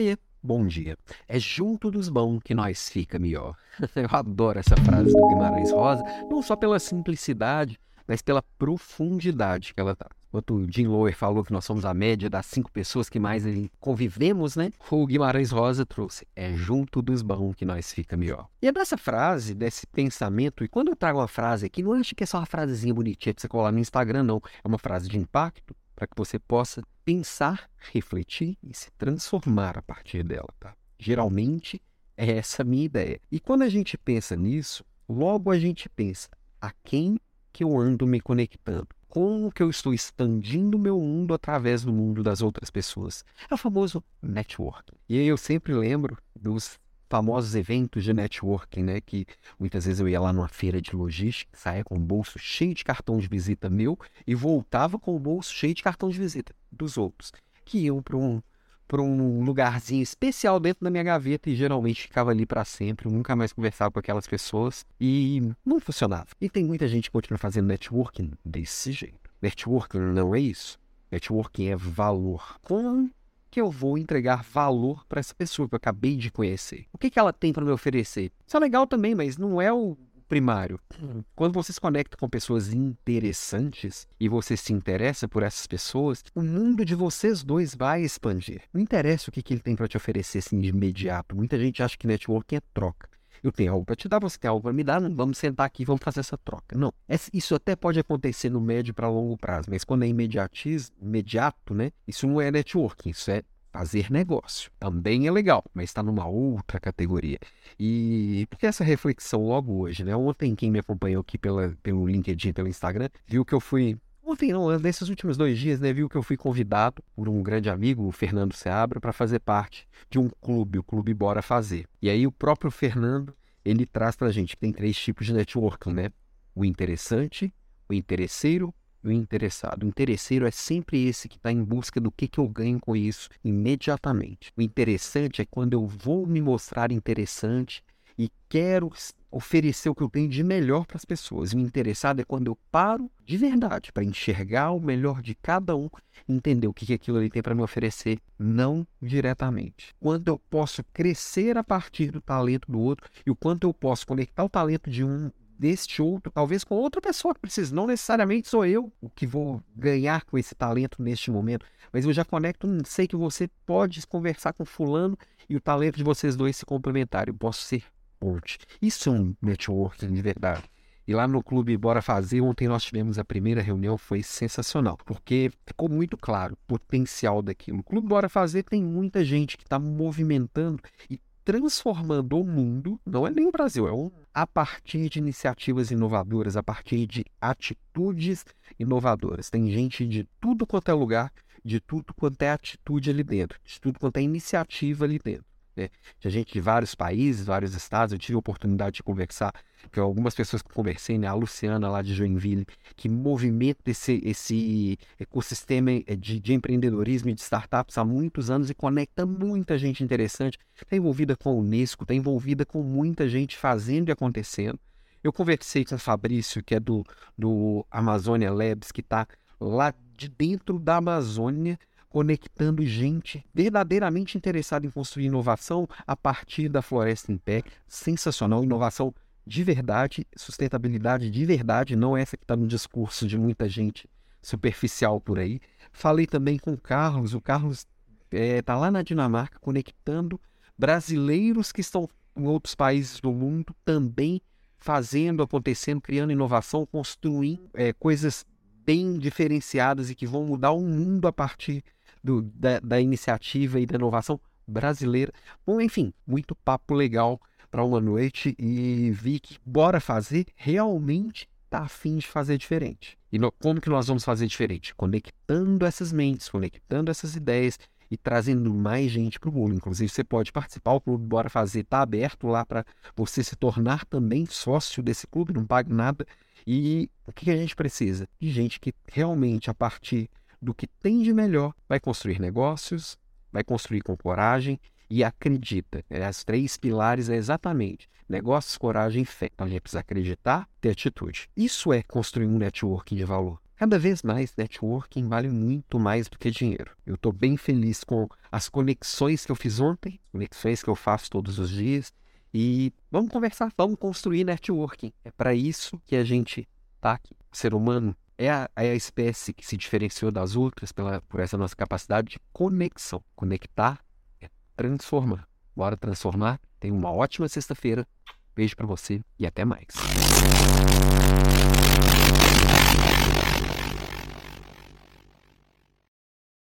E bom dia. É junto dos bons que nós fica melhor. Eu adoro essa frase do Guimarães Rosa, não só pela simplicidade, mas pela profundidade que ela tá. Enquanto o Jim Lower falou que nós somos a média das cinco pessoas que mais convivemos, né? O Guimarães Rosa trouxe: é junto dos bons que nós fica melhor. E é dessa frase, desse pensamento, e quando eu trago uma frase aqui, não acho que é só uma frasezinha bonitinha pra você colar no Instagram, não. É uma frase de impacto para que você possa pensar, refletir e se transformar a partir dela, tá? Geralmente é essa a minha ideia. E quando a gente pensa nisso, logo a gente pensa a quem que eu ando me conectando. Como que eu estou expandindo meu mundo através do mundo das outras pessoas? É o famoso networking. E eu sempre lembro dos famosos eventos de networking, né? Que muitas vezes eu ia lá numa feira de logística, saía com o bolso cheio de cartão de visita meu e voltava com o bolso cheio de cartão de visita dos outros, que iam para um para um lugarzinho especial dentro da minha gaveta e geralmente ficava ali para sempre, eu nunca mais conversava com aquelas pessoas e não funcionava. E tem muita gente que continua fazendo networking desse jeito. Networking não é isso. Networking é valor. Com que eu vou entregar valor para essa pessoa que eu acabei de conhecer? O que, que ela tem para me oferecer? Isso é legal também, mas não é o primário. Quando você se conecta com pessoas interessantes e você se interessa por essas pessoas, o mundo de vocês dois vai expandir. Não interessa o que, que ele tem para te oferecer assim de imediato. Muita gente acha que networking é troca eu tenho algo para te dar, você tem algo para me dar, vamos sentar aqui vamos fazer essa troca. Não. Isso até pode acontecer no médio para longo prazo, mas quando é imediatismo, imediato, né? Isso não é networking, isso é fazer negócio. Também é legal, mas está numa outra categoria. E porque essa reflexão logo hoje, né? Ontem quem me acompanhou aqui pela, pelo LinkedIn, pelo Instagram, viu que eu fui Ontem não, nesses últimos dois dias, né, viu que eu fui convidado por um grande amigo, o Fernando Seabra, para fazer parte de um clube, o Clube Bora Fazer. E aí o próprio Fernando, ele traz para a gente que tem três tipos de networking, né? O interessante, o interesseiro e o interessado. O interesseiro é sempre esse que está em busca do que, que eu ganho com isso imediatamente. O interessante é quando eu vou me mostrar interessante e quero oferecer o que eu tenho de melhor para as pessoas. E o interessado é quando eu paro de verdade para enxergar o melhor de cada um, entender o que, que aquilo ali tem para me oferecer, não diretamente. Quando eu posso crescer a partir do talento do outro e o quanto eu posso conectar o talento de um deste outro, talvez com outra pessoa que precisa. Não necessariamente sou eu o que vou ganhar com esse talento neste momento, mas eu já conecto, sei que você pode conversar com fulano e o talento de vocês dois se complementarem. Eu posso ser ponte. Isso é um networking de verdade. E lá no clube Bora Fazer, ontem nós tivemos a primeira reunião, foi sensacional, porque ficou muito claro o potencial daquilo. O clube Bora Fazer tem muita gente que está movimentando e transformando o mundo, não é nem o Brasil, é um, a partir de iniciativas inovadoras, a partir de atitudes inovadoras. Tem gente de tudo quanto é lugar, de tudo quanto é atitude ali dentro, de tudo quanto é iniciativa ali dentro. Né? Gente de vários países, vários estados. Eu tive a oportunidade de conversar com algumas pessoas que conversei, né? A Luciana lá de Joinville, que movimenta esse, esse ecossistema eh, de, de empreendedorismo e de startups há muitos anos e conecta muita gente interessante. Está envolvida com a Unesco, está envolvida com muita gente fazendo e acontecendo. Eu conversei com o Fabrício, que é do, do Amazônia Labs, que está lá de dentro da Amazônia, conectando gente verdadeiramente interessada em construir inovação a partir da floresta em pé. Sensacional, inovação de verdade, sustentabilidade de verdade, não essa que está no discurso de muita gente superficial por aí. Falei também com o Carlos, o Carlos está é, tá lá na Dinamarca conectando brasileiros que estão em outros países do mundo também fazendo, acontecendo, criando inovação, construindo é, coisas bem diferenciadas e que vão mudar o mundo a partir do, da, da iniciativa e da inovação brasileira. Bom, enfim, muito papo legal para uma noite e vi que bora fazer realmente tá afim de fazer diferente. E no, como que nós vamos fazer diferente? Conectando essas mentes, conectando essas ideias e trazendo mais gente para o mundo. Inclusive, você pode participar, o Clube Bora Fazer está aberto lá para você se tornar também sócio desse clube, não paga nada. E o que a gente precisa? De gente que realmente, a partir do que tem de melhor, vai construir negócios, vai construir com coragem e acredita. É, as três pilares é exatamente negócios, coragem e fé. Então a gente precisa acreditar, ter atitude. Isso é construir um networking de valor. Cada vez mais, networking vale muito mais do que dinheiro. Eu estou bem feliz com as conexões que eu fiz ontem, conexões que eu faço todos os dias. E vamos conversar, vamos construir networking. É para isso que a gente está aqui. O ser humano é a, é a espécie que se diferenciou das outras pela, por essa nossa capacidade de conexão. Conectar é transformar. Bora transformar. Tenha uma ótima sexta-feira. Beijo para você e até mais.